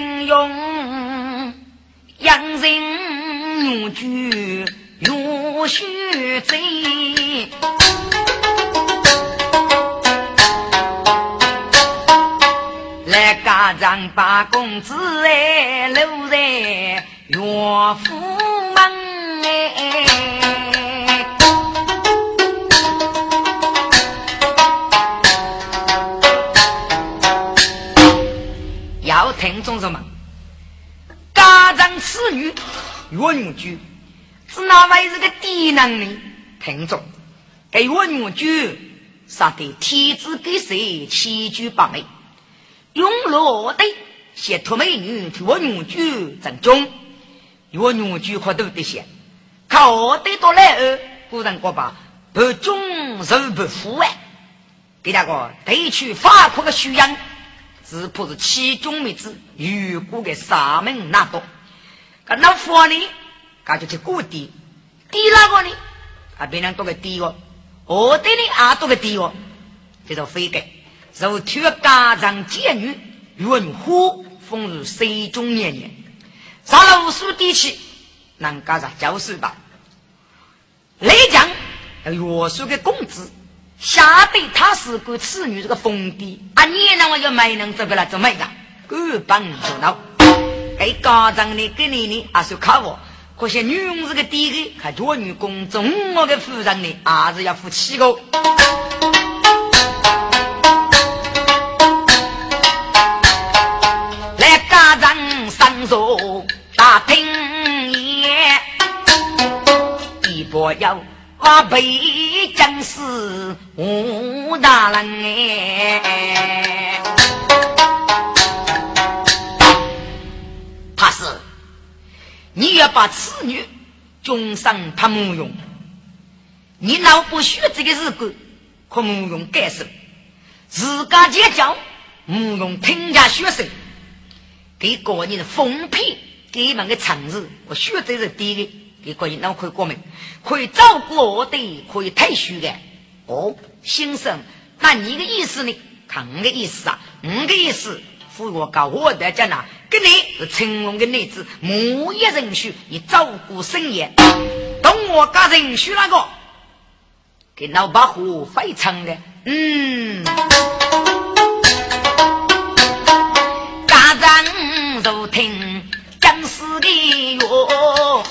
能用，养人女婿如雪醉。来家长把公子哎留在岳父要听众什么？家长子女岳女婿，是哪位是个低能的？听众，给岳女婿杀的天子给谁七举八美？用罗的。写托美女替我女婿正中，我女婿可都得写，靠得多来二，古人国吧。不忠受不服哎，给那个得去法国的修养，只怕是其中妹子如果给沙门那多，那那佛呢，他就去过低，低那个呢，啊别人多个低哦，我对你啊多个低哦，这叫非改。受托家长监女，云火封入水中年年，上了无数地气，能家长就是吧？雷将约束的公子，下对他是个此女这个封地，啊，你让我就没能这个了，怎么样？各帮头脑，给家长的给你呢，还是靠我。可惜女佣这个地的，看做女工中我的夫人呢，还是要付七个。做大听言，一波要把北将士武大人哎，怕是你要把此女终上他母用，你老不学这个日子，可母用改手，自家结交母用听家学生。给个人的封批，给你们的城市，我学这是第一。给个人那可以过门，可以照顾我的，可以退休的。哦，先生，那你的意思呢？看我的意思啊，我的意思，扶我搞我的家呢，跟你是成龙的女子，母一人婿，你照顾生意。等我家人婿那个，给老把虎非常的，嗯。都听僵尸的哟，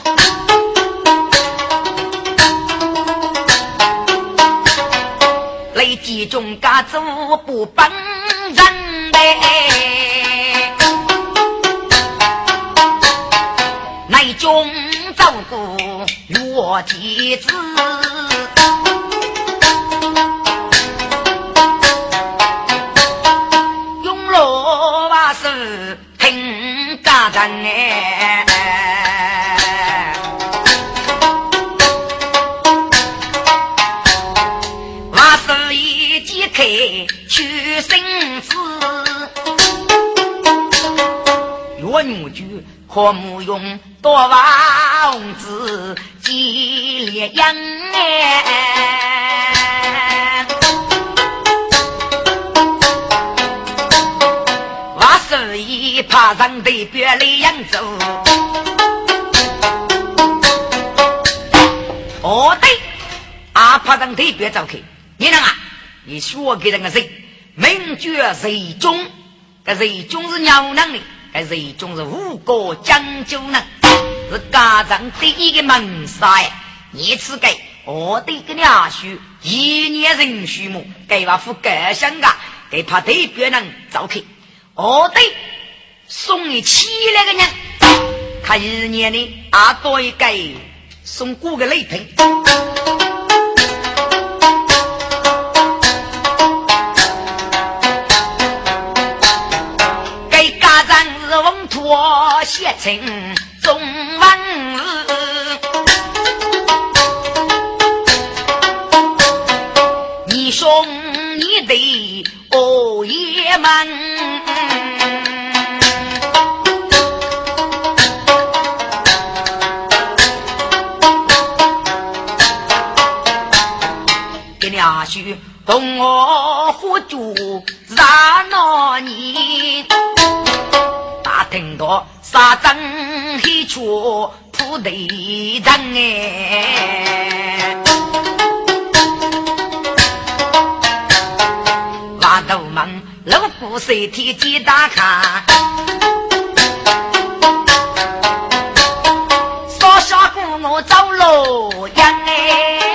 雷击中家族不帮人呗，内中照顾岳天子。哎，去生死。若女婿可母用多王子激烈养哎，我是一怕人对别来扬州，哦对，阿怕人对别走开，你能啊？你说给那个谁？名绝谁中？这谁中是娘娘的？这谁中是五国将军呢？是家长第一个门杀呀！你此给我的个娘婿，一年人畜牧，给我副个性啊，给怕对边人走去。哦对。送你七来个人，他一年呢啊多一个送过个礼品，写成中文你兄你的哦爷们。同我喝酒，热闹你，大听到沙阵黑出铺地灯哎，挖头门老虎身体几大看，少下姑我走路样哎。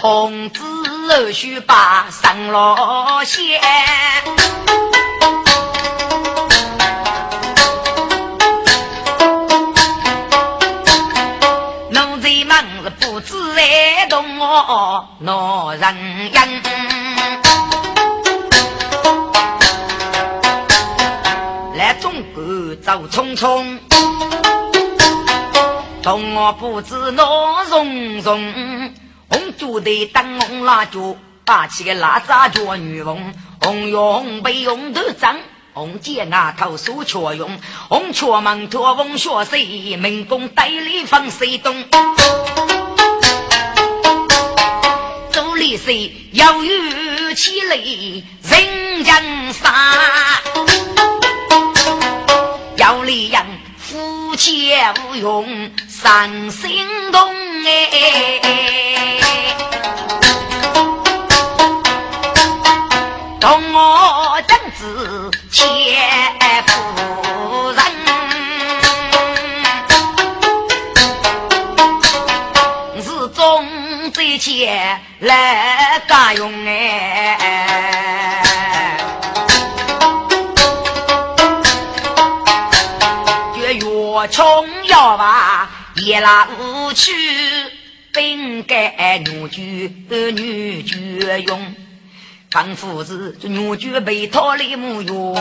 公子二须把上了线，奴才们是不知爱动我恼人言，来中国走匆匆，同我不知恼融融。红脚的当红蜡烛，霸气的拉扎脚女翁，红用被用头脏，红剑啊头手却用，红雀门托风学水，民工代理放水东，走里水要有气力，人人杀，要里人夫妻无用，伤心动哎。钱来干用哎，这月穷要吧，也拉不去，本该女婿女婿用。唐夫子，这牛角被套里木哟，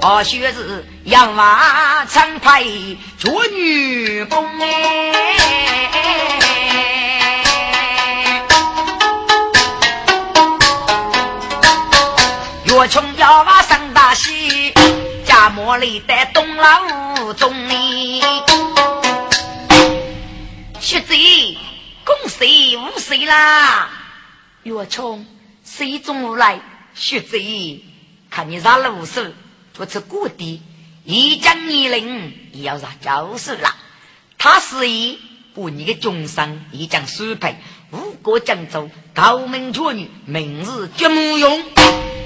二学子养娃常派做女工哎，越穷要娃上大喜，家莫里在东老中里，学子恭喜五岁啦！岳冲，水中如来，学者看你上路手，不出谷底，一将一领也要上教授了。他是以把你的终生一将输配，五国江州高门绝女，明日绝无用。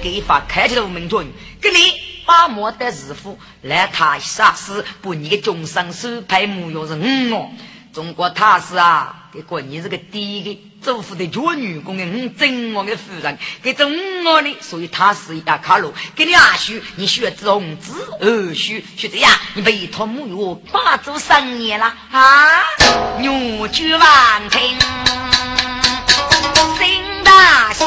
给发开条门绝女，给你把莫的师傅来他杀死，把你的终生输配木用是我。中国他是啊，给过你是个第一个。祖父的绝女工的，我真我的夫人，给这我的，所以他是一大卡路。给你二叔，你学种子；二叔学这样，你被托木有八周三年了啊！牛驹万听，心大喜，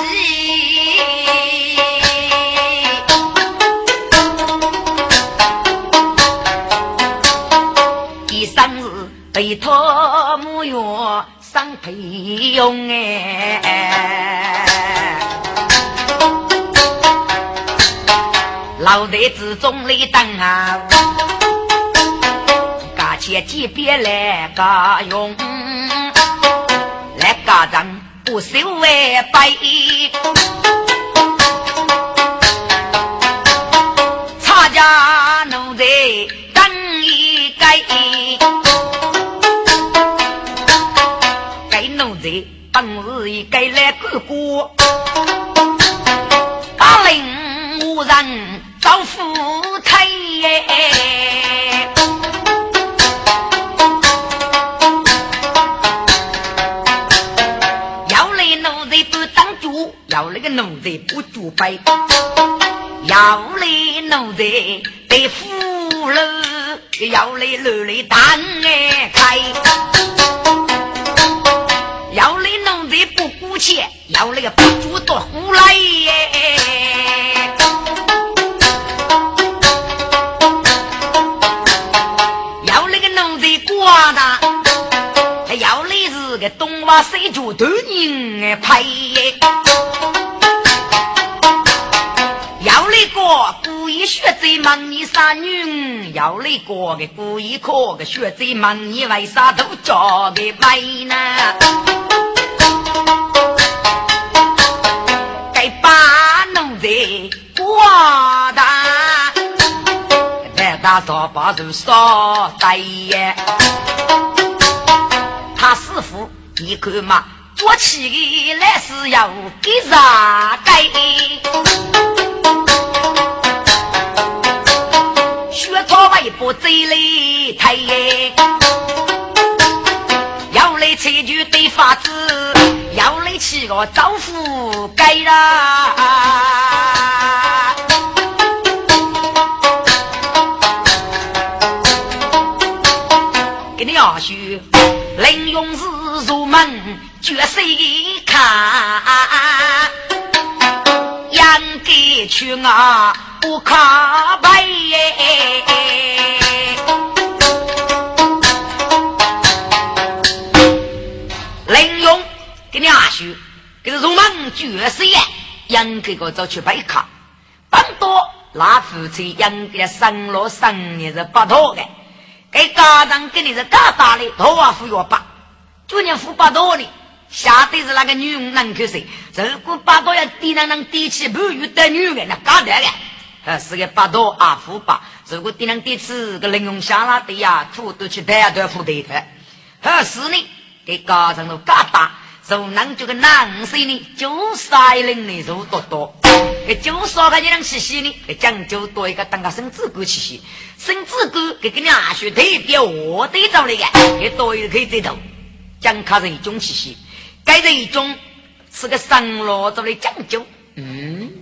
第三日被托木有。当配用哎，老台子中里等啊，家前几别来家用，来家长不收外白，差家奴才等一改。本是一该来哥哥，大令无人招夫妻耶。要来奴才不当主，要那个奴才不主备，要来奴才得扶了，要来楼里担哎开。要你弄得不顾钱，要那个不主动胡来耶！要那个弄得瓜的，要你是个东瓦西主头人拍，派！要你个故意学贼问你啥女？要来过个故意可个学贼问你为啥都叫个白呢？该把奴才挂大，在大扫把手扫大爷。他师傅你看嘛，做起来是要给啥该？学草为不嘴里太，要来吃句对法子，要来吃个招呼该啦。给你二叔，林勇是入门绝色看，去啊。不卡白耶，林勇给你阿叔，给是入门绝世耶，应该个走去白卡，本多那夫妻应该生了生年是不多的，给家长给你是大大的，多啊付要八，就年付八多的。下得是那个女人能去谁？如果八多要低能能低起不遇的女人，那干得了。呃，是个八多阿富八，如果敌人第次个零用下拉的呀，土都去带都要付的。的。还是呢，给家长都嘎大，受男这个男生呢，就三零的肉多多，给就少个你能吃西呢，给讲究多一个当个生子哥吃西，生子哥给个两学特别我得着那个，给多一个可以得到，讲卡是一种吃西，该是一种是个生罗做的讲究，嗯。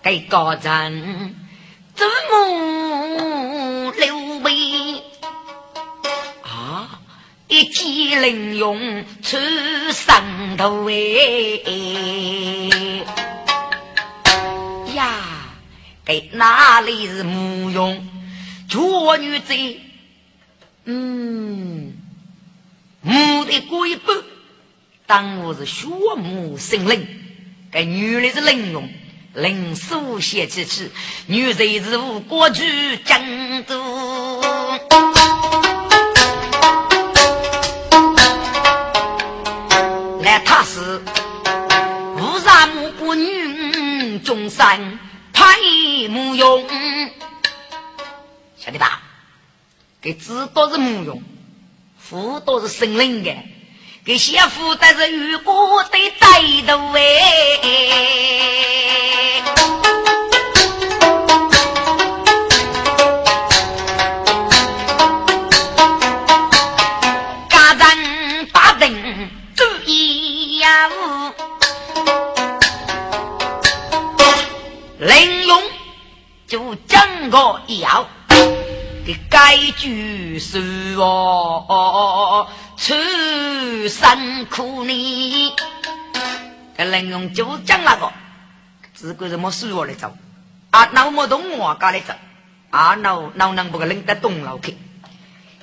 给高人祖母刘备啊，一骑凌勇出山头哎呀，给哪里是母勇做女子？嗯，母的鬼不当我是血母生灵，给女的是凌勇。临书写起去，女贼是无国去江都。来，他是无啥木不女，中山太木用。晓得吧？给子都是木用，父都是生灵的，给媳妇但是遇过的歹徒哎。林勇就整个要给改句说哦，出山苦呢。这林勇就讲那个，只管什么书我来走，啊，那么懂我家来走，啊，那那能不个领得动老去？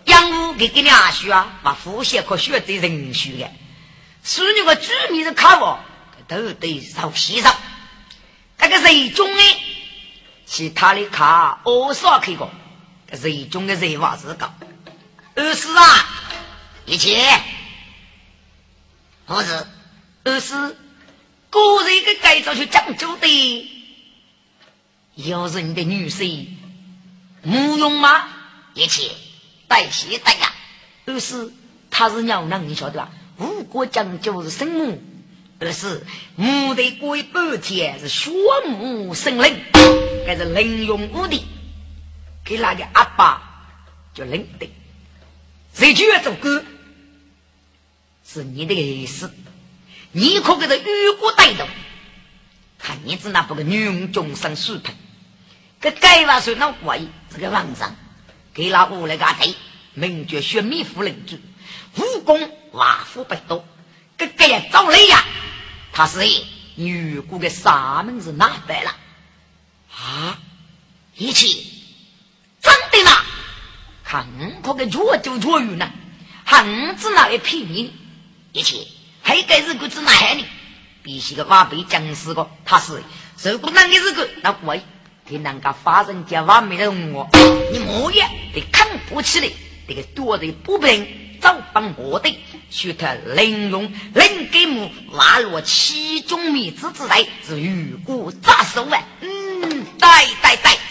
养武给给你阿叔啊，把呼吸可学在人学的，是那个居民的看我，都得受洗上。这个人中的，其他的卡二少去过，人中的人话是高。二是啊，一切，何是？二是个人的改造去讲究的，有人的女婿，慕容吗？一切带血带呀。二是他是娘娘，你晓得吧？吴国讲究是生母。而是母的过半天是血母生灵，还是灵用无的，给那个阿爸叫灵的，谁就要做官，是你的意思，你可给他与国带动，看你只那不个女人终身水平，这该娃说那鬼这个皇上，给那我那个贼，名叫薛弥夫人主，武功瓦夫不多。这个也找累呀！他是女姑的啥名字哪白了？啊！一切真的吗？看可个弱就弱于呢，汉子那里骗你？一切还该是个子哪害你？必须个挖背僵尸个，他是如果那个是个，那我给人家发生件完美的我，你莫也得看不起来，这个多的不平，早帮我的，许他玲珑灵给母瓦落其中米子之类，是玉骨扎手啊！嗯，对对对。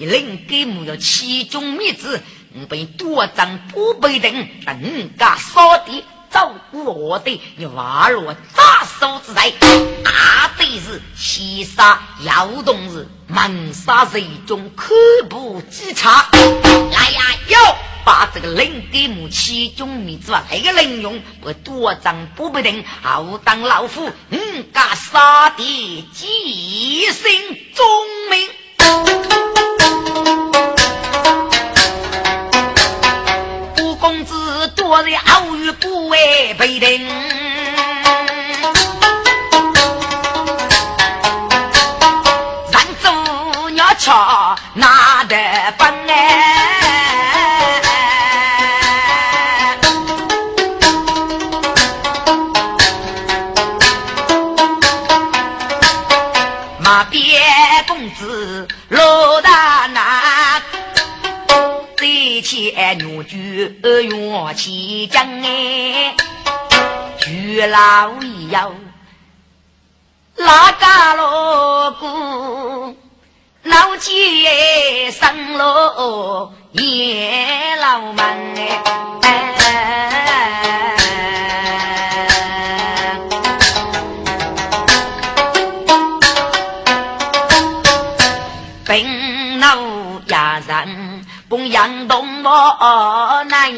你灵给木要其中灭子，你被多张不被等，等家扫地照顾我的，你挖落大手之财，大对是七杀摇动是猛杀贼中可怖之差，来呀哟！把这个灵给母其中米子啊，那个灵用我多张不不定，好当老夫五家杀敌，几姓忠名。子多在傲语不为被定，让祖鸟瞧拿得本哎。前女婿元将哎，娶老幺，哪家老姑老姐生了也老满哎，本老家人东。我难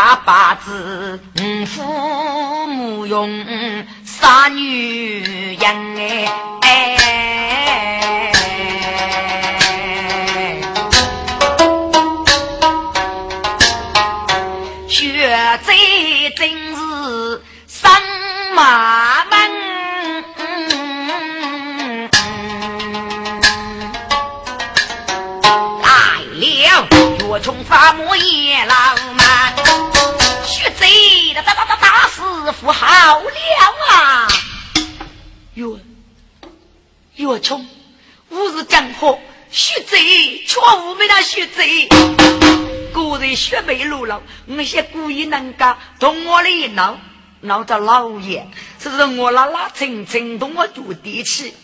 大把子父母用杀女人哎，血债真是生马门。来了，越穷发木也浪漫，大师傅好了啊！岳岳冲，吾是江河，徐贼却无没那徐贼，个人学背路了，那些故意能干，同我的一闹，闹着老爷，是不是我拉拉蹭蹭同我住地气，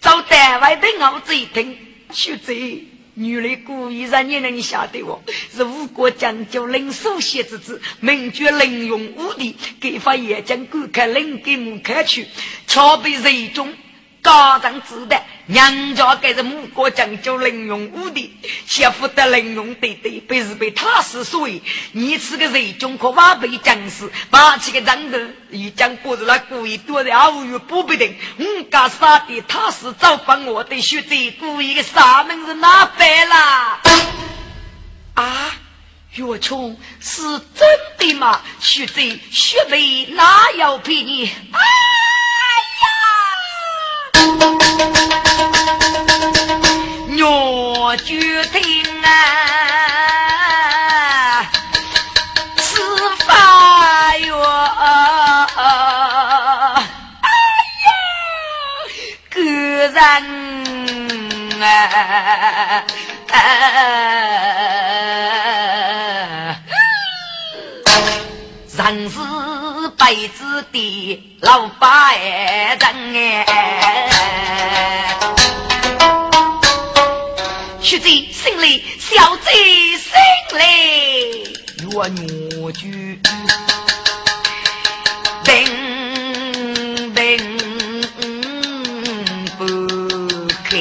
找单位的熬子一听，徐贼。女人故意让你能晓得我，是吴国讲究领首写之子，名绝能用武力，给发眼睛观看领给目看去，巧被人中高张自弹娘家该是吴国讲究能用武力，媳妇的能用对对，被是被他是所以，你是个人中可瓦被将士，把起个张头，一将不是那故意躲在偶遇不必定，五家杀的他是早把我的学者故意的杀门是哪白了？啊，岳冲是真的吗？学者学妹哪有骗你？哎呀！我决定啊，此法哟，哎呀，个人啊，人是白子的老八人哎，学在心里，小贼心里，我女婿定定不开，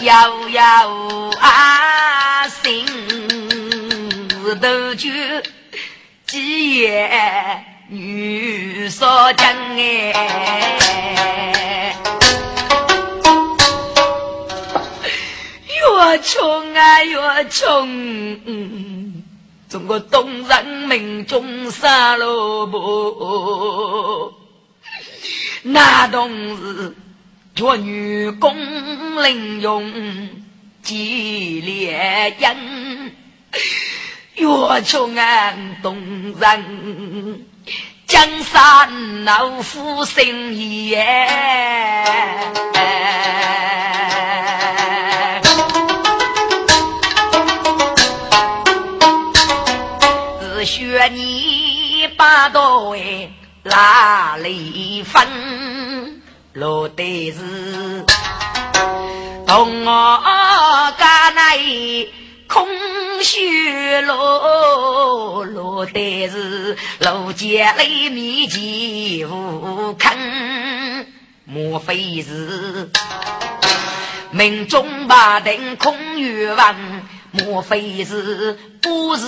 悠悠啊心头就几夜女少将哎。越穷啊越穷，中国东人民中杀萝卜，那都是做女工领用几烈人，越穷啊东人，江山老夫生也。你把刀哎哪里分？落得是同我家内空虚落，落得是路街里面几无坑，莫非是命中把定空欲望？莫非是不是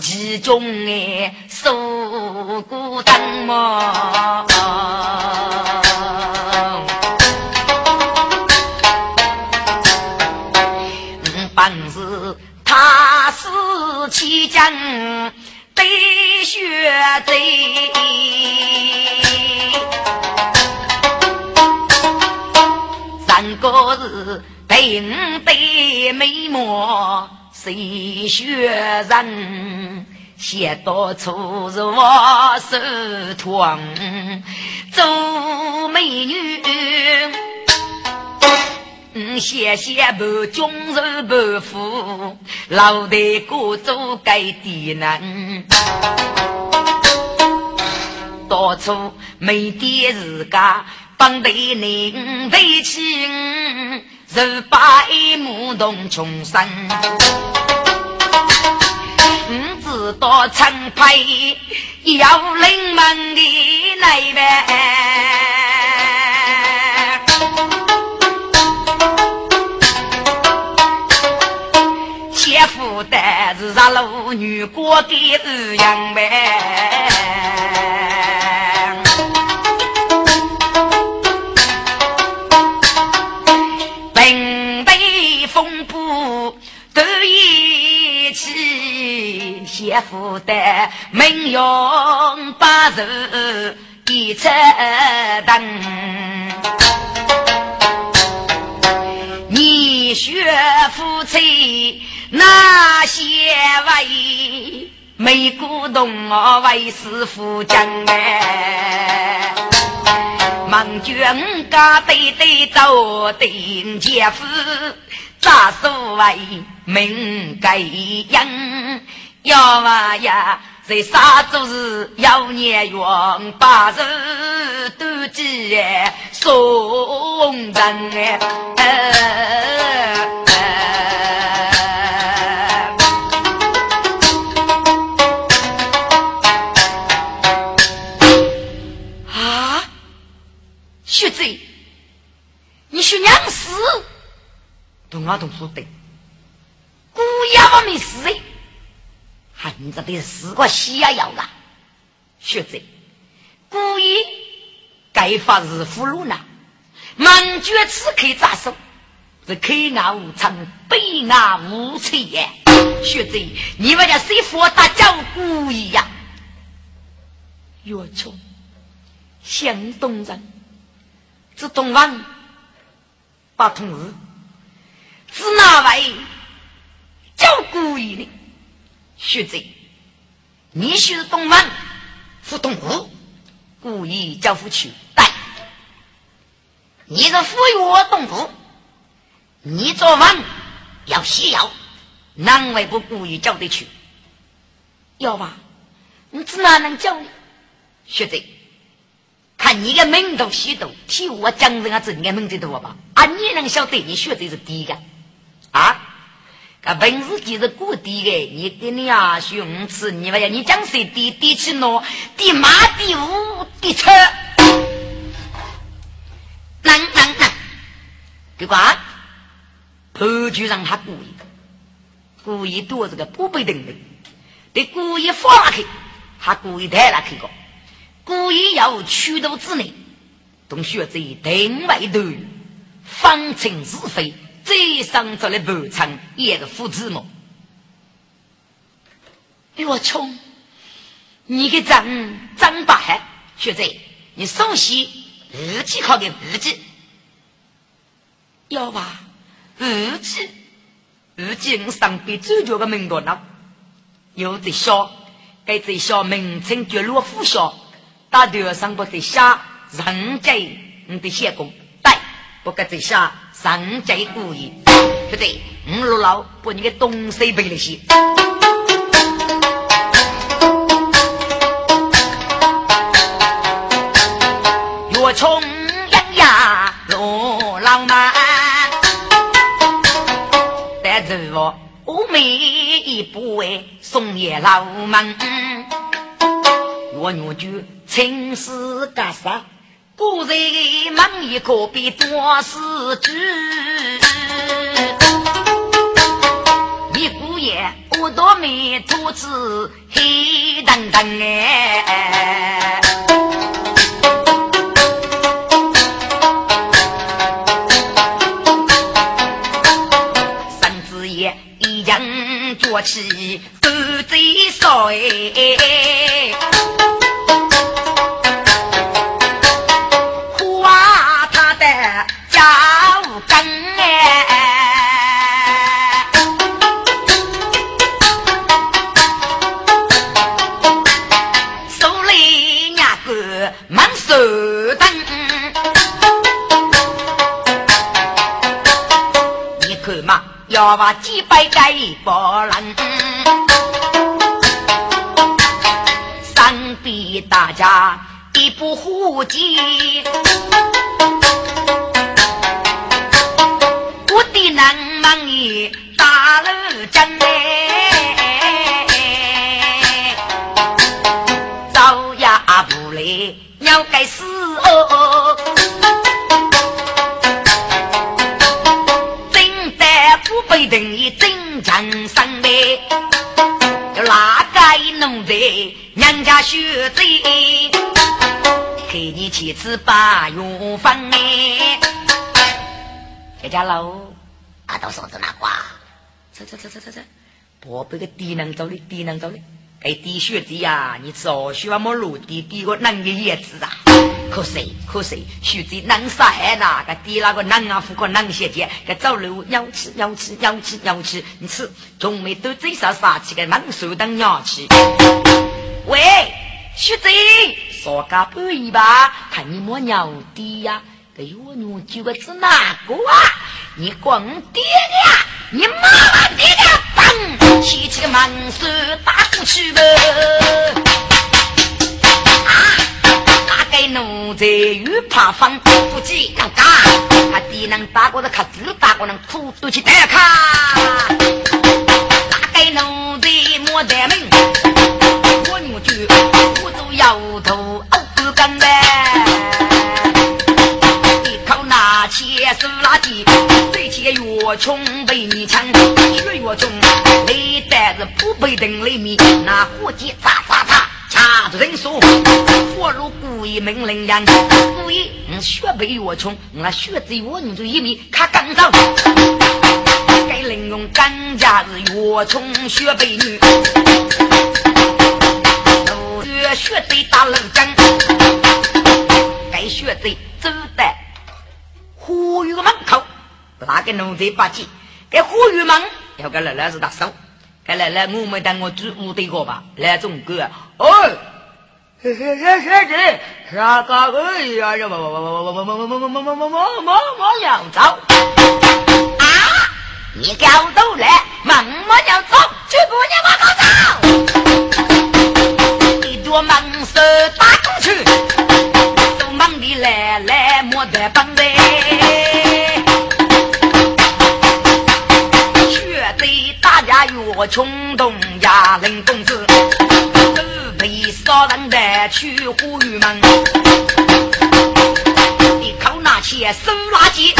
其中哎受过当吗？本是他是其将得血贼，三个字。定对美貌谁学人？写到处是我手痛，做美女，嗯，谢谢不忠柔不服，老得过做该的人，到处没点自家帮对人为亲。十八木动穷生，不知道陈培要领门的那边，切腹的是咱老女过的日样呗。也负担民用八寿一车灯，你学夫妻那些为没古董我为师傅讲哎，忙卷家对对走定姐夫，咋所谓命该样？要啊呀，在沙洲是要年元八十多几哎，送人哎。啊，学贼，你学娘死，同阿同说对，姑爷我没死哎。恨着的四个西呀要啊，学者故意该发日俘虏呢，满绝此刻扎手，是可爱无常，悲哀无趣耶。学者，你们家谁佛大叫故意呀？岳冲，向东人，这东王把同日，是哪位叫故意的？学者，你是东门，是东吴，故意交付去。对，你是服于我东吴，你做饭要西药，难为不故意交的去。要吧？你怎哪能教你？学者，看你的门头虚头，替我讲人啊，子你的名字多吧？啊，你能晓得你学的是第一个啊？个本事就是固定的，你跟你啊兄弟，你不要你讲谁第第七喏，第马第五第七，能能能，对吧？潘局长他故意，故意多这个不被定的，得故意放了去，还故意抬了去个，故意要驱动之内，同学在定外头，方清是非。最上做的不成一个父子么？我冲！你个张张八海学者，你熟悉日记考的日记？要吧？日记，日记我上边最叫个名多呢。有的小，该在小名称叫罗富小，大头上不得下人家你的写工，对，不该在下。上贼故意，不对，五六老把你个东西背了些。越冲养呀，罗老满，带着我欧美一步为送爷老门，我女婿亲自干啥？古人忙一个比多事主。一姑爷，我多没兔子黑当当哎。三子爷一样做起斗嘴少哎。要把几百个波人，三比大家一不护己，我的南门里大路真哎，早呀不来要该死哦。等于真正上辈，要哪个弄在娘家学贼，给你妻子把用房哎，这家老阿道嫂子那瓜，走走走走走走，宝贝个低能走的低能走的。哎，滴血的呀！你早学么路滴滴个男的叶子啊？可惜可惜，学子能杀害那个滴那个男啊，富个男些的，个走路鸟吃鸟吃鸟吃鸟吃，你吃仲没都嘴上杀气个猛兽当鸟吃。喂，学子，说个不一吧？看你莫鸟的呀！给我女几个是哪个啊？你光爹的，你妈妈爹的。提起个猛兽打过去吧！啊，大概奴才又怕风，不急要干，他敌人打过的卡子，打过人苦都去打卡。大概奴才莫得命，我女婿我都摇头些越穷被你抢，血越重，你带着不被等雷米那火机砸砸砸，掐着人手，火如故意命令人，故意你血被越穷，我血贼我女就一米卡刚走。该玲珑干家子越穷血被你，都血贼打冷战，该血贼走在呼吁门口。不大农村八戒，给火玉门要给奶奶是大嫂，给奶奶我们当我主母对过吧，来中哥，哦，嘿嘿嘿嘿，啥个哎呀呀，么么么么么么么么么么么么要走啊！你搞走来，么么要走，去不你妈搞走，你多忙事打工去，忙的来来莫得帮。冲动呀，林公子，都被杀人的去呼吁门。你靠那些收垃圾，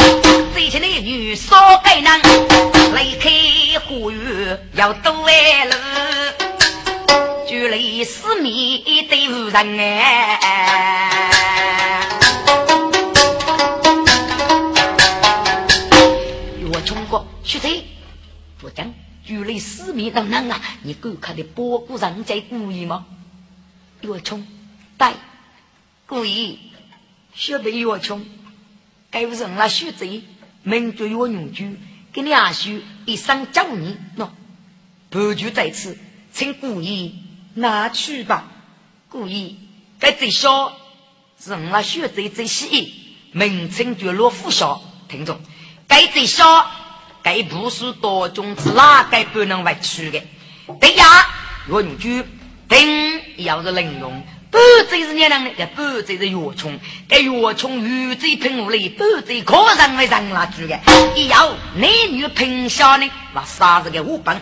最近的女少该难，离开呼吁要多为路，距离四米对无人哎。我中国学者不讲。距离四米当当啊！你够看的包谷人在故意吗？岳冲，对，故意，晓得岳冲，该不是我学贼，民族岳永居，给你阿叔一生教你喏，不就在此，请故意拿去吧。故意，该最小是我学贼最细，名称叫罗富小，听众，该最小。该不是多种子哪该不能外出的？对呀，用句丁要是能用，不只是年人的，不只是药虫，该药虫鱼嘴喷雾里，不只可人为人来住的。一要男女平下呢，那啥子个五本？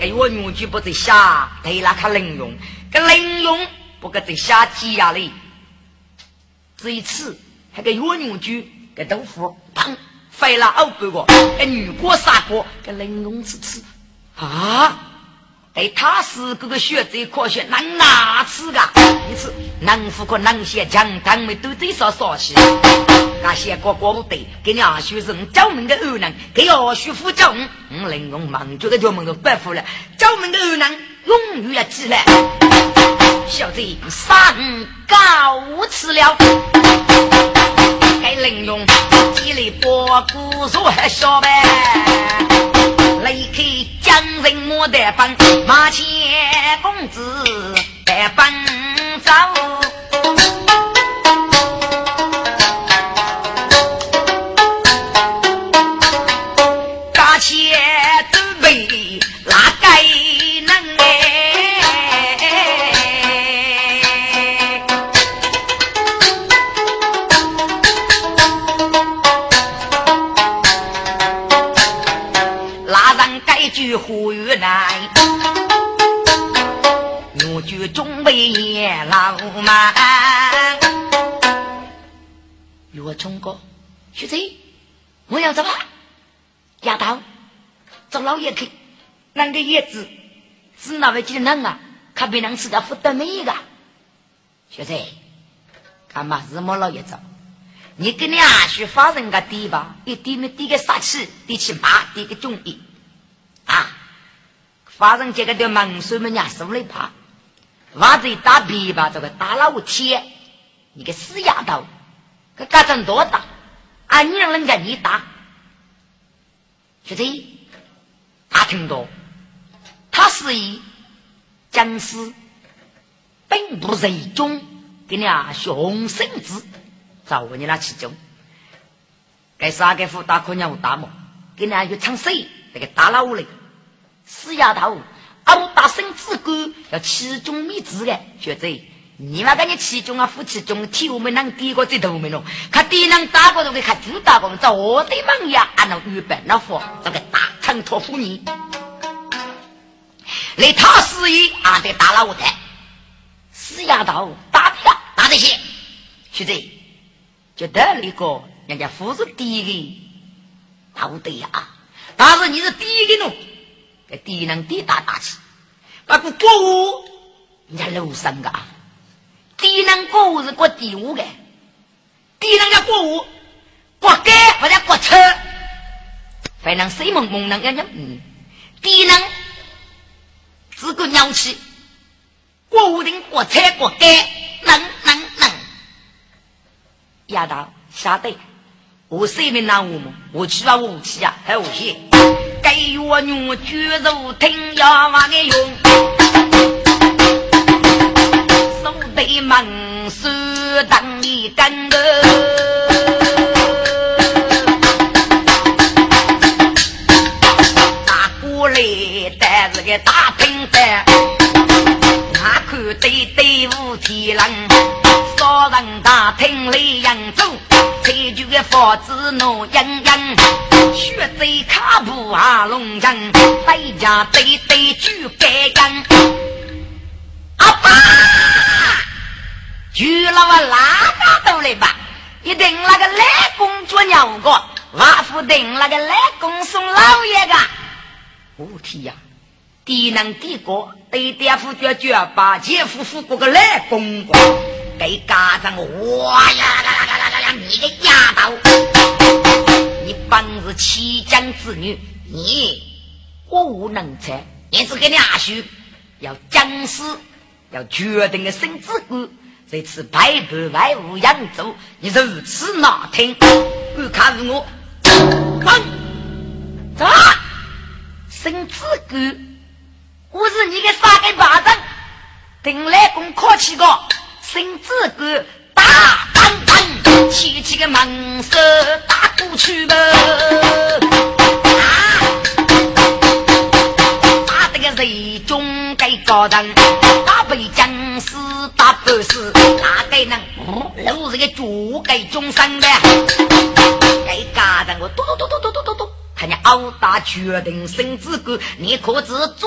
该我用句不在下，对那他能用，该能用不该在下挤压里。这一次还给我用句给豆腐砰。费了好几个，给女过杀过，给玲珑吃吃啊！哎，他是这个学者科学，能哪吃噶？一次能富可能写强，他们都最少少些。那些哥哥不对，给你二学生教门的二能，给二学夫教嗯，嗯，玲珑忙就给教门都白服了，教门的二能永远要记来。小子三高吃了。该玲珑，几里波鼓说还小呗，离开江人莫得奔，马前公子得奔走，找老爷去。那个叶子是哪位技能啊？可别能吃的不得美个。学子，干嘛日么老爷子？你跟你阿叔发人个地吧，一点没点个杀气，点起骂，点个中意。啊！发生这个的猛兽们家手里怕，娃子打琵琶，这个打老铁，你个死丫头，可干成多大？俺娘人家你打，就这，他听到，他是一僵尸，并不是一种给你啊雄性子，找你那其中，该啥个副大可娘大么？给你啊去唱戏。那个大老嘞，死丫头，俺大生子官要其中灭子的，学者，你妈跟你其中啊夫妻中，替我们能低过这头没咯？看敌人打过都给看猪打过，找我的门呀，俺能预备那货，这个大臣托付你，来他死意，俺得打老的，死丫头打的打这些，学者，就得那个人家夫子第一个，好对呀。但是你是第一个弄，给敌人地大打起，不过国务人家楼上个，敌人国务是国第五个，敌人家国务国改或者国车，反正谁蒙蒙能人家嗯，敌人只管鸟气，国务定国车国改能能能，丫头晓得。我生命难我么？我去把武器啊，还武器，给我女举手听呀我的用，手对门手当一根的，打过来带着个大平板，那看对对武天人，少人大厅里扬州，才就个。佛子怒盈盈，血贼卡布啊龙江，百家对对举盖章。阿爸，举了我拉大头来吧，一定那个来公做鸟个，瓦夫定那个来公送老爷个。我天呀！低能低过，对爹夫绝绝把姐夫夫过个来公公，给家长哇呀啦啦啦啦啦！你个丫头，你本是齐家之女，你我无能才，你只给你阿叔要将士，要决定的生子。官，这次百般外务扬州，你如此难听，我看我，哼，走，生子官。我是你的三个巴掌，定来公客气个，身子官大当当，起起个门手打过去吧，打得个贼中该高档，打被僵尸打不死，哪个能露这个猪给中生的？该家长我嘟嘟嘟嘟嘟嘟嘟嘟。看你殴打决定生子官，你可知拽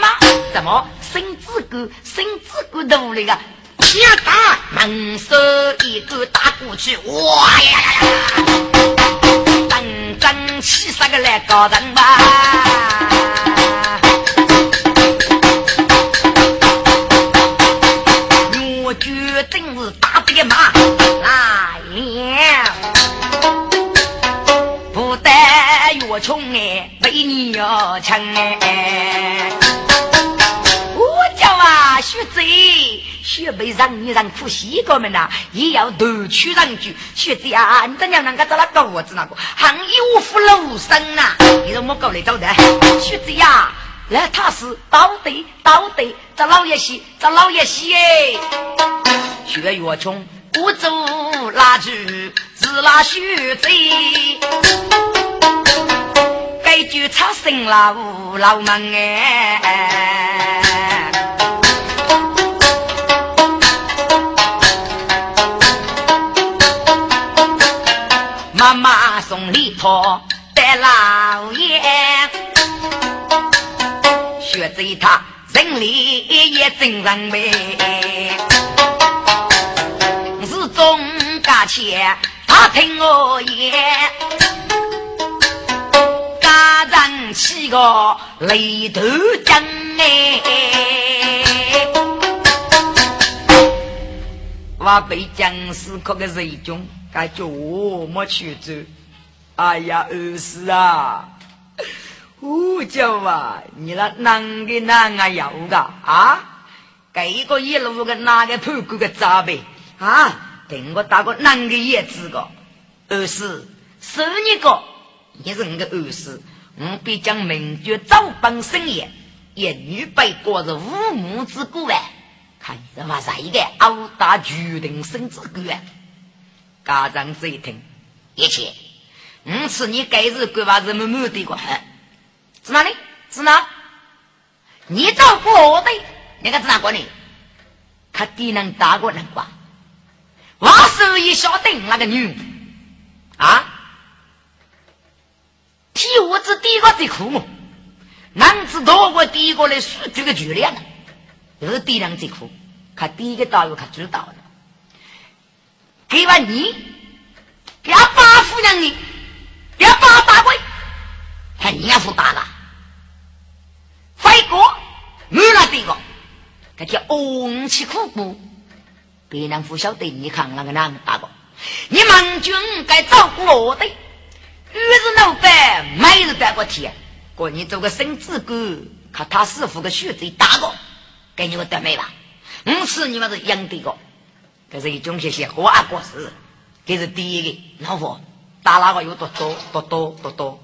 吗？怎么生子官？生子官都那个天打门手一个打过去，哇呀呀呀！整整七十个来高人吧！你要强哎！我叫啊，学贼，学被让你让苦西哥们呐，也要夺取人居。学贼啊，你怎样能够找那个我子那个，还有福禄生呐？你怎么搞来找的？学贼呀，那他是道德道德，找老爷戏，找老爷戏哎！学越穷，不走拉锯，自拉学贼。该就差生了五老门哎，妈妈送礼托带老爷，学着他人里也真人美，是中家钱他听我言。起个雷头将哎，我被僵尸可个水中，感觉我没去走。哎呀，儿子啊，我叫啊，你那男的哪个要个啊？给一个一路个哪个破骨个杂呗啊？等我打个男的也知个，儿子是你个，你是我的儿子。我必将名爵早本生也，一女被过着五母之故哎！看什么是一个殴打决定生之故啊！家长这一听，一切，五次你该是规划什么目的过？在哪里？在哪？你照顾我的，你看在哪过呢？他敌能打过人吧？我手一晓得那个女啊！替我子第一个最苦么？男子多过第一个来数这个巨量，又是敌人最苦。看第一个导游他知道了，给完你，给阿八夫人你，给阿八大鬼，还你要负大了。飞过没了这个，他叫恩气苦苦，别人不晓得你看那个男的大哥，你盟军该照顾我的。越是老板没有办过天，过年做个生子官，看他师傅的血贼大个，给你们得没吧？不是你们是养的个，这是一种些些花果事，这是第一个。老婆打那个有多多多多多多，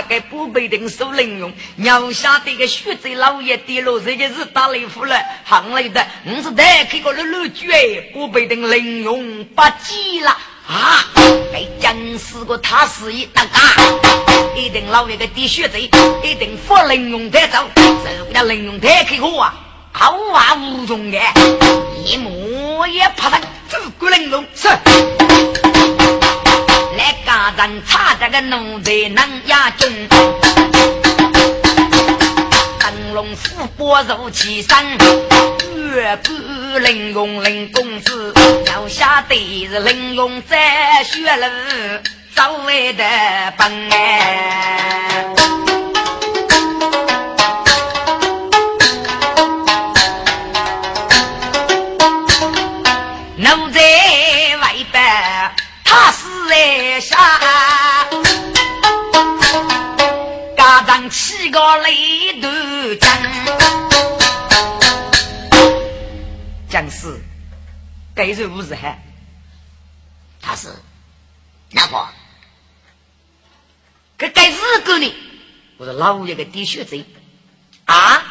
爷，我那个不被定受领用，鸟下的个血贼老爷跌落，这个是打雷夫了，行雷的，你是带开个六六句哎，不被定领用不记了啊！被僵尸个他是一大啊，一定老爷个滴血贼，一定不能用带走，这家领用带开火啊！好话无从的，一模也怕他走过玲珑是。来家人差这个奴才能压中，灯笼虎波如其身，月不玲珑林公子，脚下的是玲珑在雪路，走来的奔哎。个雷头将，将士，该是无是还？他是哪个？这该日个呢？我是老爷的滴血贼啊！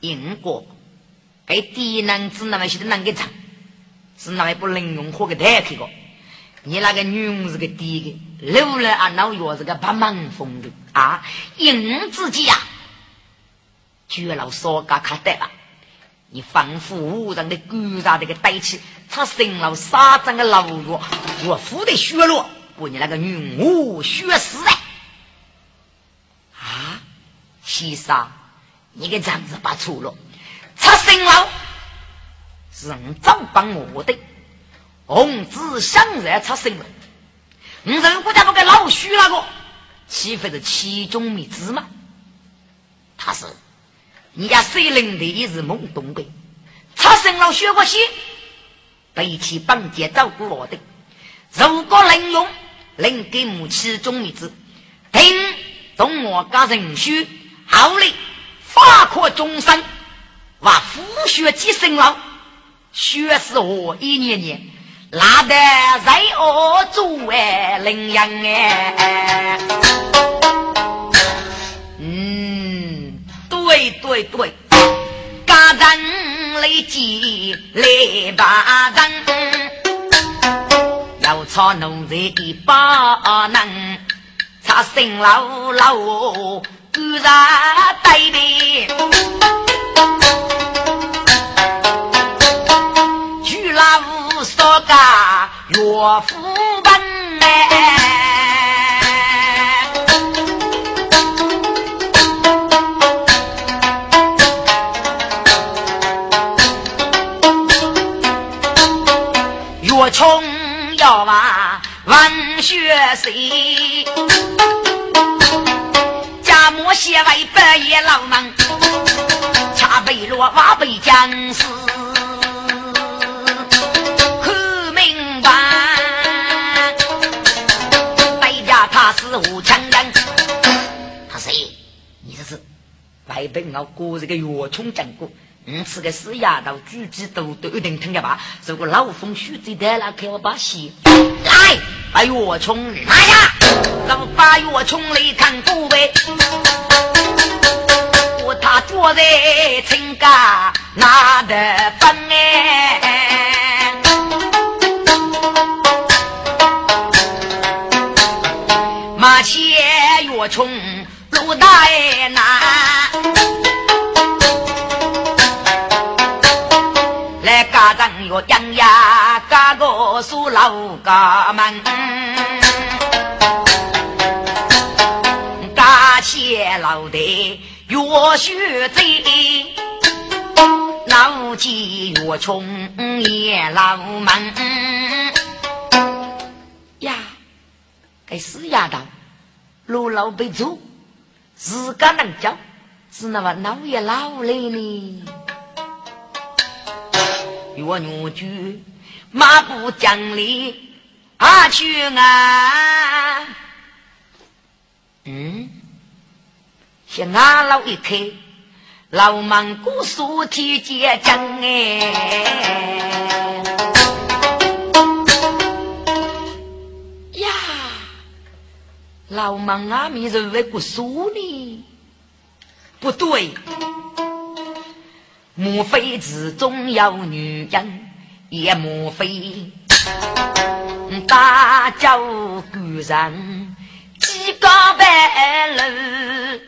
英国，该低男子那么写的啷个唱？是那么不能用火给太开个？你那个女佣是个低的，留了啊老药是个把忙风的啊，英自己呀，绝老少家看得吧？你仿佛无人的狗杂这个呆气，他生了沙张的老药，我敷的血落，把你那个女我血死了啊！西沙，你个样子把错了，他生了是早帮我的。红子想热出生了，你如果家不给老许那个，岂非是其中迷子吗？他是你家水灵的也是懵懂的，出生了学过戏，背起绑架照顾我的，如果能用，能给母亲中迷子，听懂我家人须好嘞，法可终身，哇，复学几生了，学是我一年年。拉得在我做哎羚羊哎，嗯，对对对，家人来接来把人，要操奴才的把能，他生老老固然对的。岳父本哎，岳冲要把文学谁？家母写为百业老门，恰被罗瓦被将士。白本我过这个药虫讲过，你吃个死丫头，举几都都一定听得吧？如果老风雪最得了，给我把血来把药虫拿呀！让把药虫来看过呗。我他坐在青嘎拿的本哎，马前药虫。路大难，家长要养呀，家个属老家门，家前老的越学贼，老几越穷也老门呀，该死丫头，路老被走。自家能教，只那么老也老了呢。我女婿马不讲理，阿去啊！嗯，先拿老一开，老蒙古书体结讲哎。老孟阿弥认为不输呢？不对，莫非之中有女人？也莫非大叫古人几个白楼？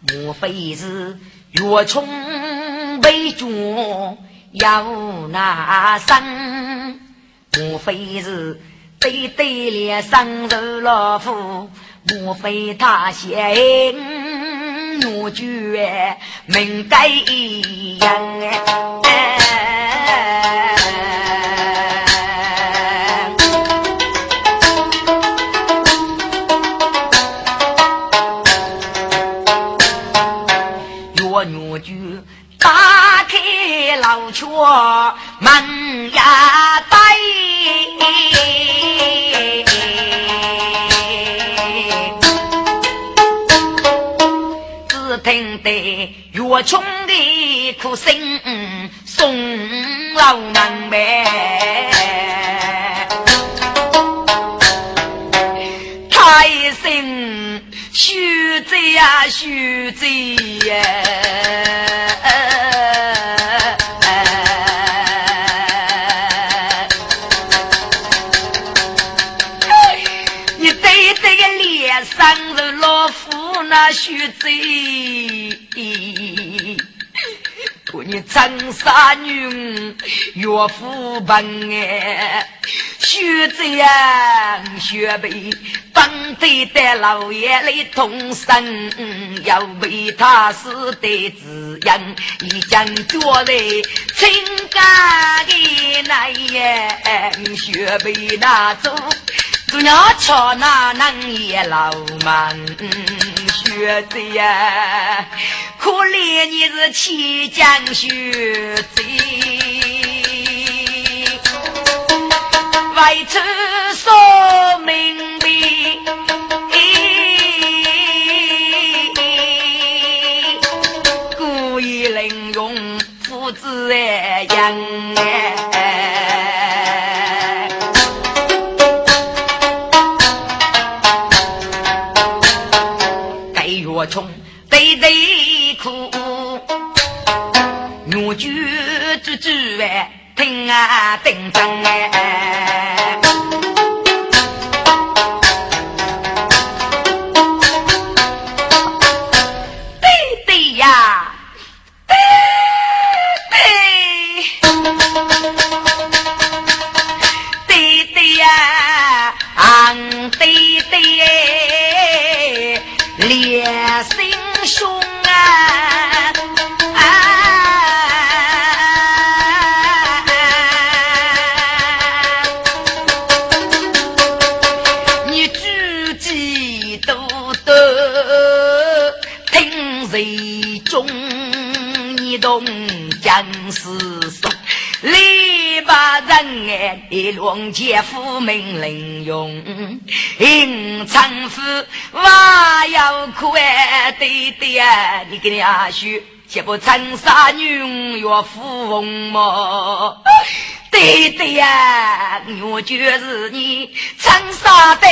莫非是月冲为君要那生，莫非是对对联生如老虎？莫非他嫌我绝命该样？穷的哭声送老门外，他一声徐贼呀徐贼呀。那徐贼，长沙女岳父本哎，徐贼呀，学辈当对的老爷来同生，要为他死的滋养，一将脚来亲家的那爷，学辈拿走，只要瞧那能也老满。学子呀，可怜你是七江学子，外出说明白，故意利用父子哎养哎。穷对对苦，女眷住住哎，听啊听真哎，你懂将士说。李八人哎，龙杰夫命令用，应长夫娃要哭哎，对对呀，你给你阿叔，这不长沙女岳富翁么？对对呀，我就是你长沙的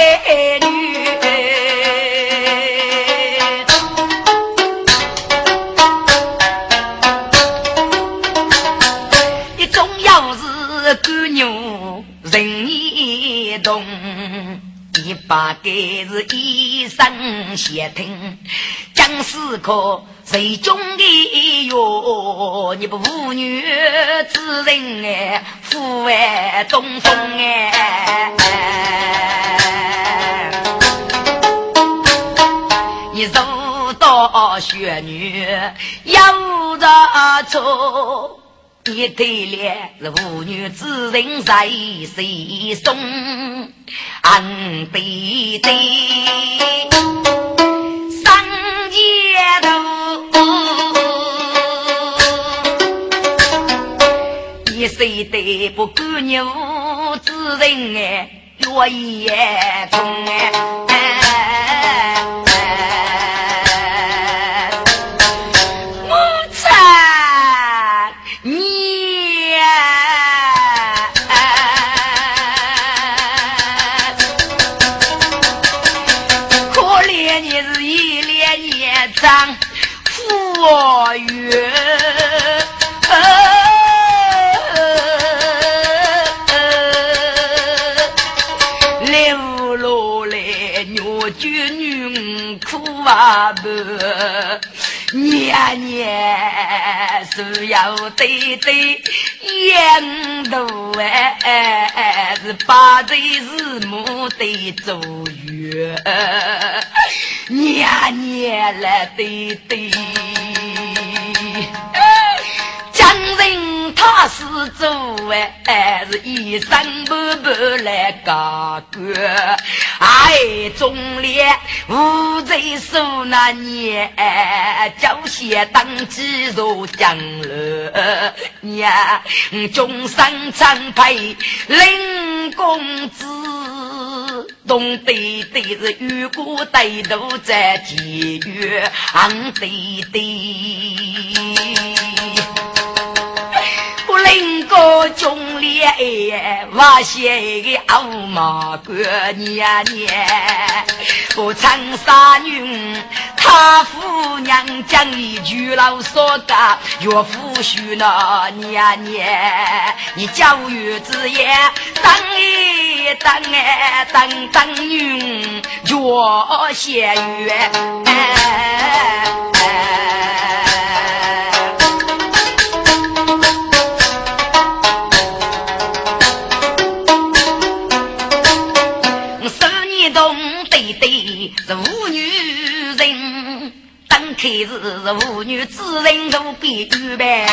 女。一把盖是一声血听，将士可谁中的哟？你不妇女之人哎，父爱东风哎，你受到血女要着错。一对脸是妇女之人在谁送？俺对对，上街头，一岁的不够牛之人哎，落叶中哎。年是要对对烟头哎哎哎，是八岁是母的走月，年年来对对。他是做哎，是一生不不来高官，哎，忠烈无罪受那年，叫些当几如将了呀，终身常陪林公子，东对对是雨过对头在几月，昂对对。高中年哎，我写个阿五妈过年年，我长沙女，她夫娘讲一句老说的，岳父许了年年，你教育子也等一等哎，等等女岳仙月。哎哎哎开始是妇女之人都必预备，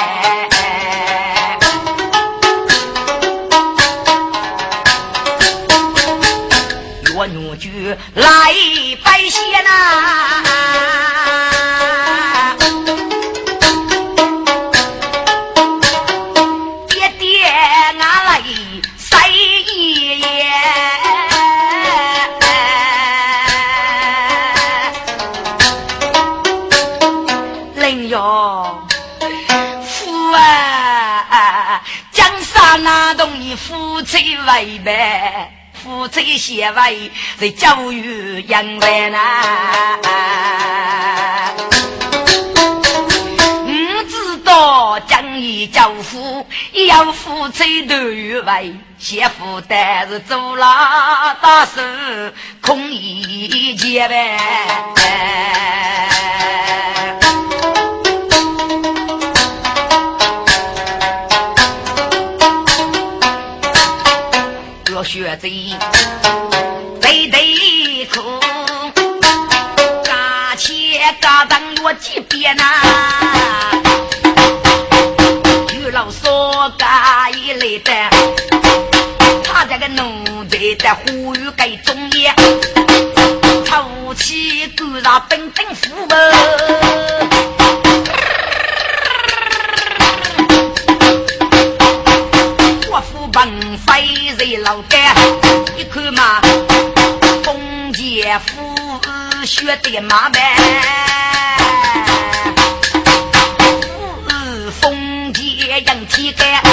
我女婿来拜谢呐。为伴，夫妻协为在教育养人呐。不知道将义教父，要夫妻都有为，媳妇但是做了大事，空一结伴。学贼，贼贼苦，嘎切嘎当我几遍呐，有老说嘎一类的，他这个奴才在呼吁该中业，臭气勾上本本富翁。本非人老干，一看嘛，封建夫学的马班，夫封建养体干，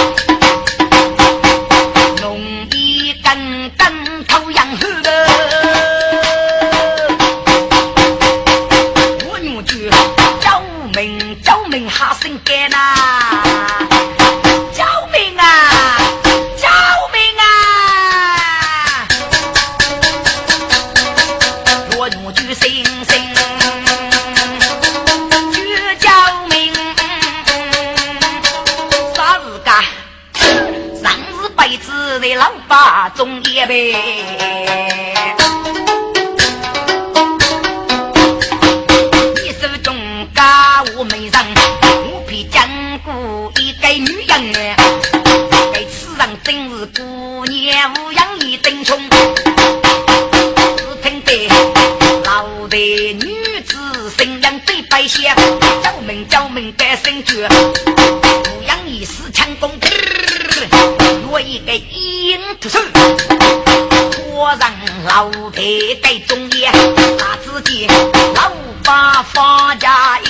中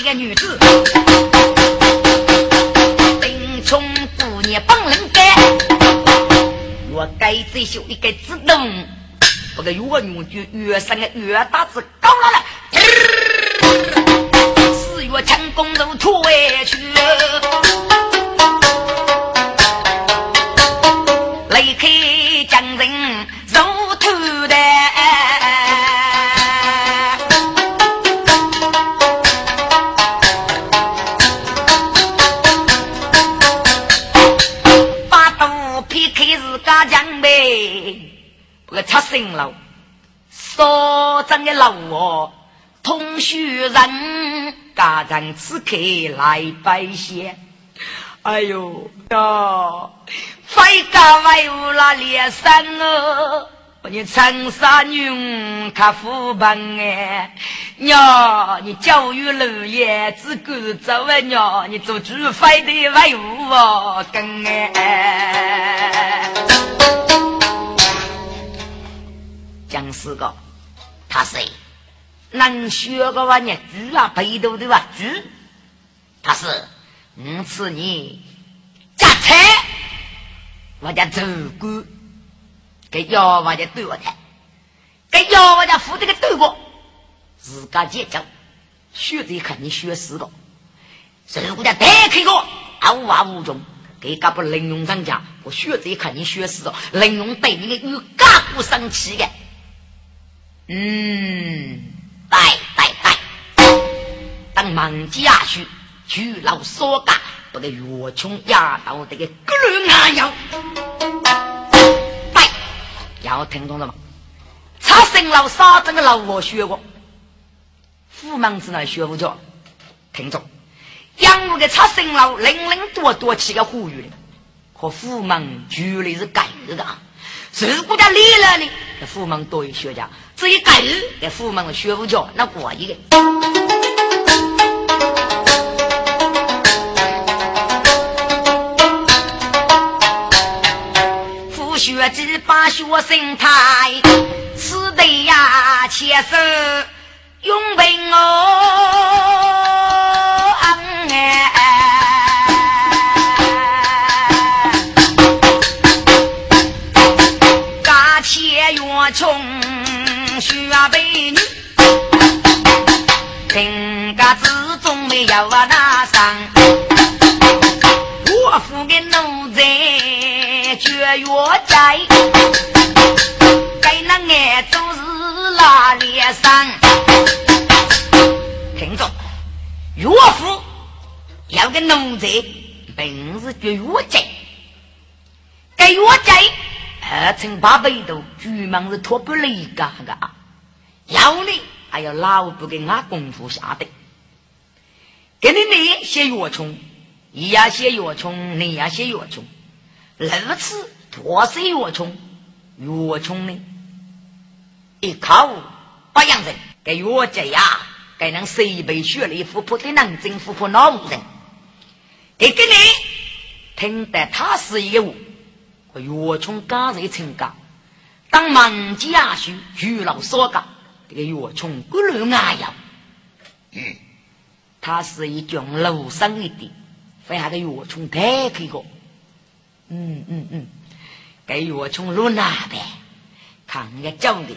个女子，丁冲姑娘帮人干，我该再修一个自动，不个越用就越生个越大子高了了，四月强攻都出外去。所长的老我同学人，家长此刻来拜谢。哎呦呀，非干为无那连山哦，你长沙女他富邦哎，娘你教育路也只顾走哎娘，你做主非得为无我跟哎。讲四个，他谁？能学个话呢？猪啊，背头的吧？猪，他是。五次你夹菜，我家走过，给腰我家对我的，给腰我家扶这个对过，自家结账，学子看你学四个，如果家打开个，无话无中，给家不玲珑上家，我学子一看你学四个，玲珑对你的有干不生气的，嗯，拜。拜。拜，当忙家去。巨老所干，不得越穷压到这个格伦阿腰。拜，要听懂了吗？差生老沙这个老我学过，虎门子那学不着，听着。养武的差生老零零多多起个呼吁的，和虎门绝对是改日的。如果家离了呢，这虎门多一学家，至于改日，这虎门学不教，那过一个。学子把学生态，此对呀，且是永为我绝月在，该那眼都是拉脸上。听着，岳父要个农贼，本是绝月在。该月在二乘八百多，巨蟒是脱不离个个。要你还要老不给俺功夫下的。给你你写月虫，你也写月虫，你也写月虫。如此多少越穷，越穷呢？一口不养人，给越这呀，给能谁被血里富婆的能征富婆老人？给给你听得他是一个我越穷刚才成家，当忙家去娶老少家，这个越穷不如俺呀。嗯，他是一种楼上一点，非还个越穷太开个。嗯嗯嗯，给我从路那边看个教的，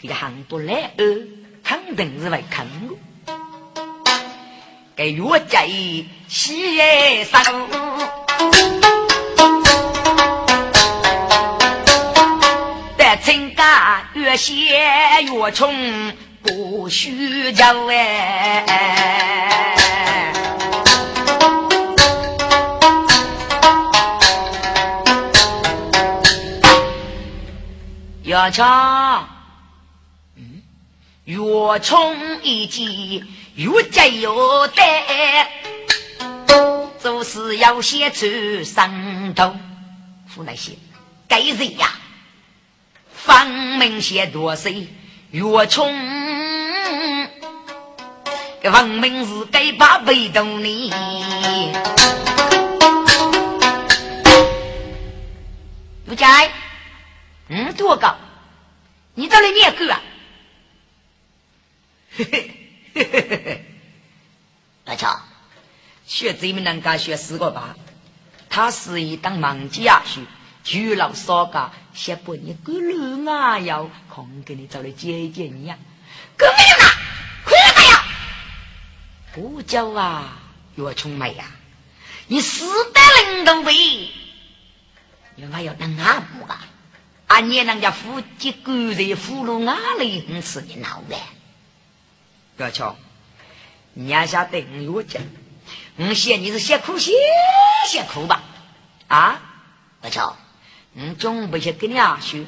给个很多来呃，肯定是会看我。给我在西山，在陈家越写越穷，不许叫哎。要唱，嗯，越穷一级越节约的，做事要先出上头。湖南些该人呀，方明些多谁越穷，方明是该把被动你。不在。嗯，多高？你这里念够啊？嘿嘿嘿嘿嘿嘿！大乔，学这门能干学四个吧？他是一当盲家学，就老少家先把你个路啊要空给你找来接接你呀？哥没有啦，快来呀！不叫啊，岳春梅呀，你死得人都为，你还要当阿母啊？俺娘人家夫妻狗在俘虏哪里？你吃你闹呗！不要瞧，你要晓得我讲，我嫌你是先苦先先苦吧？啊！不瞧，你总不去跟你阿叔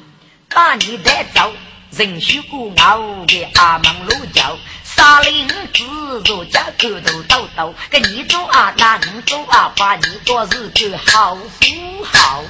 把你带走，人须过熬的阿门路脚，沙林子若家口头叨叨，跟你做啊，那你做啊，把你做是个好富豪。